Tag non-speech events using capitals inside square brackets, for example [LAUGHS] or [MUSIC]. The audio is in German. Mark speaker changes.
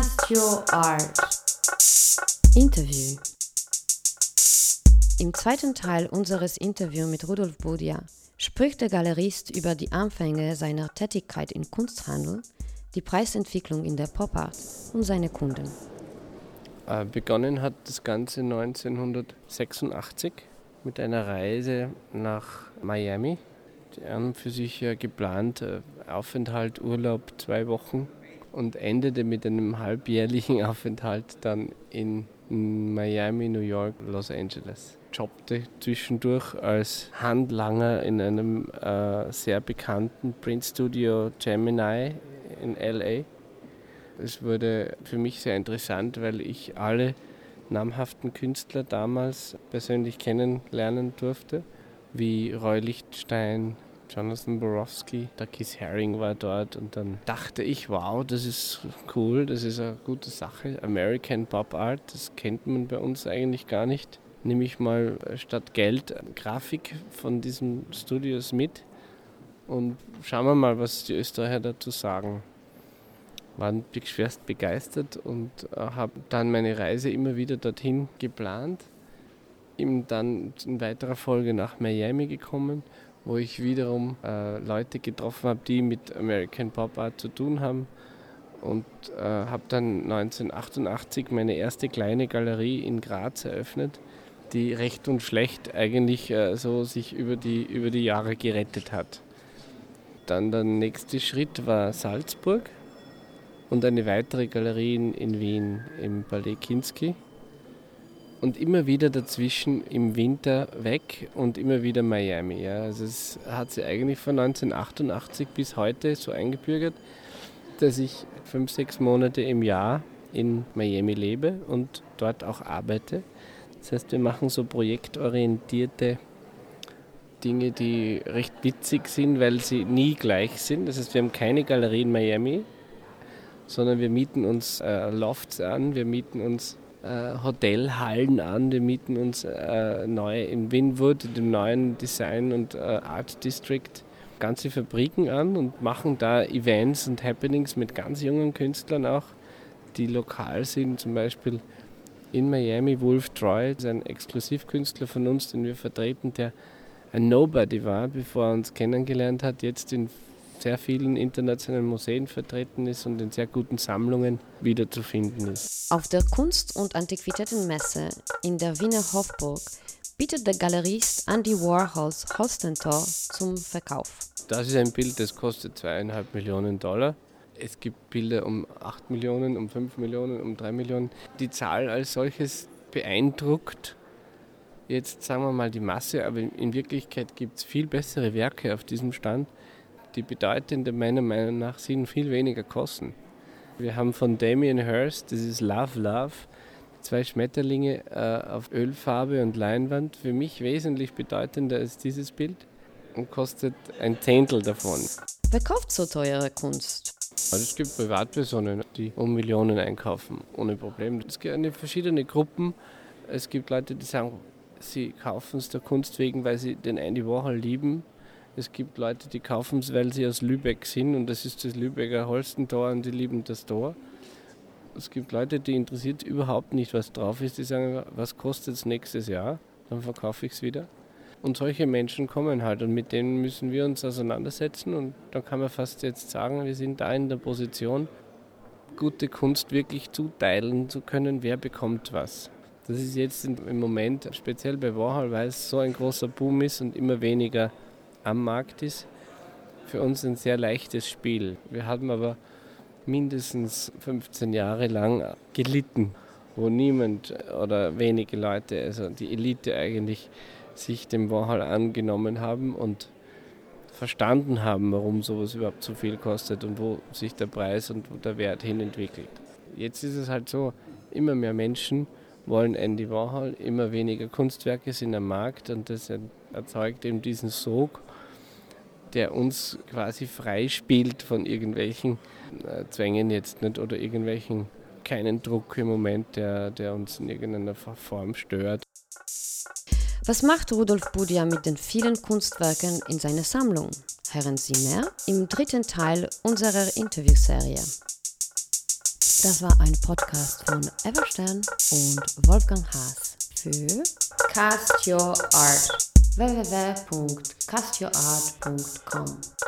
Speaker 1: Podcast Your Art. Interview. Im zweiten Teil unseres Interviews mit Rudolf Budia spricht der Galerist über die Anfänge seiner Tätigkeit im Kunsthandel, die Preisentwicklung in der Pop-Art und seine Kunden.
Speaker 2: Äh, begonnen hat das Ganze 1986 mit einer Reise nach Miami. Die an für sich geplant äh, Aufenthalt, Urlaub, zwei Wochen und endete mit einem halbjährlichen [LAUGHS] Aufenthalt dann in Miami, New York, Los Angeles. Jobbte zwischendurch als Handlanger in einem äh, sehr bekannten Print Studio Gemini in LA. Es wurde für mich sehr interessant, weil ich alle namhaften Künstler damals persönlich kennenlernen durfte, wie Roy Lichtenstein, Jonathan Borowski, der Keith Haring war dort und dann dachte ich, wow, das ist cool, das ist eine gute Sache. American Pop Art, das kennt man bei uns eigentlich gar nicht. Nehme ich mal statt Geld Grafik von diesen Studios mit und schauen wir mal, was die Österreicher dazu sagen. Waren schwerst begeistert und äh, habe dann meine Reise immer wieder dorthin geplant. Eben dann in weiterer Folge nach Miami gekommen wo ich wiederum äh, Leute getroffen habe, die mit American Pop Art zu tun haben. Und äh, habe dann 1988 meine erste kleine Galerie in Graz eröffnet, die recht und schlecht eigentlich äh, so sich über die, über die Jahre gerettet hat. Dann der nächste Schritt war Salzburg und eine weitere Galerie in, in Wien im Palais Kinski und immer wieder dazwischen im Winter weg und immer wieder Miami. Ja. Also es hat sich eigentlich von 1988 bis heute so eingebürgert, dass ich fünf, sechs Monate im Jahr in Miami lebe und dort auch arbeite. Das heißt, wir machen so projektorientierte Dinge, die recht witzig sind, weil sie nie gleich sind. Das heißt, wir haben keine Galerie in Miami, sondern wir mieten uns äh, Lofts an, wir mieten uns Hotelhallen an. Wir mieten uns äh, neu in Winwood, in dem neuen Design und äh, Art District, ganze Fabriken an und machen da Events und Happenings mit ganz jungen Künstlern auch, die lokal sind. Zum Beispiel in Miami Wolf Troy, ist ein Exklusivkünstler von uns, den wir vertreten, der ein Nobody war, bevor er uns kennengelernt hat, jetzt in sehr vielen internationalen Museen vertreten ist und in sehr guten Sammlungen wiederzufinden ist.
Speaker 1: Auf der Kunst- und Antiquitätenmesse in der Wiener Hofburg bietet der Galerist Andy Warhols Holstentor zum Verkauf.
Speaker 2: Das ist ein Bild, das kostet zweieinhalb Millionen Dollar. Es gibt Bilder um 8 Millionen, um 5 Millionen, um 3 Millionen. Die Zahl als solches beeindruckt jetzt sagen wir mal die Masse, aber in Wirklichkeit gibt es viel bessere Werke auf diesem Stand die bedeutende meiner Meinung nach sind, viel weniger kosten. Wir haben von Damien Hirst, das ist Love Love, zwei Schmetterlinge äh, auf Ölfarbe und Leinwand, für mich wesentlich bedeutender als dieses Bild und kostet ein Zehntel davon.
Speaker 1: Wer kauft so teure Kunst?
Speaker 2: Also es gibt Privatpersonen, die um Millionen einkaufen, ohne Problem. Es gibt verschiedene Gruppen. Es gibt Leute, die sagen, sie kaufen es der Kunst wegen, weil sie den Andy Warhol lieben es gibt Leute, die kaufen es, weil sie aus Lübeck sind und das ist das Lübecker Holstentor und die lieben das Tor. Es gibt Leute, die interessiert überhaupt nicht, was drauf ist. Die sagen, was kostet es nächstes Jahr? Dann verkaufe ich es wieder. Und solche Menschen kommen halt und mit denen müssen wir uns auseinandersetzen und dann kann man fast jetzt sagen, wir sind da in der Position, gute Kunst wirklich zuteilen zu können, wer bekommt was. Das ist jetzt im Moment, speziell bei Warhol, weil es so ein großer Boom ist und immer weniger am Markt ist, für uns ein sehr leichtes Spiel. Wir haben aber mindestens 15 Jahre lang gelitten, wo niemand oder wenige Leute, also die Elite eigentlich, sich dem Warhol angenommen haben und verstanden haben, warum sowas überhaupt so viel kostet und wo sich der Preis und der Wert hin entwickelt. Jetzt ist es halt so, immer mehr Menschen wollen Andy Warhol, immer weniger Kunstwerke sind am Markt und das erzeugt eben diesen Sog der uns quasi freispielt von irgendwelchen äh, Zwängen jetzt nicht oder irgendwelchen keinen Druck im Moment, der, der uns in irgendeiner Form stört.
Speaker 1: Was macht Rudolf Budia mit den vielen Kunstwerken in seiner Sammlung? Hören Sie mehr im dritten Teil unserer Interviewserie. Das war ein Podcast von Everstern und Wolfgang Haas für Cast Your Art www.castioart.com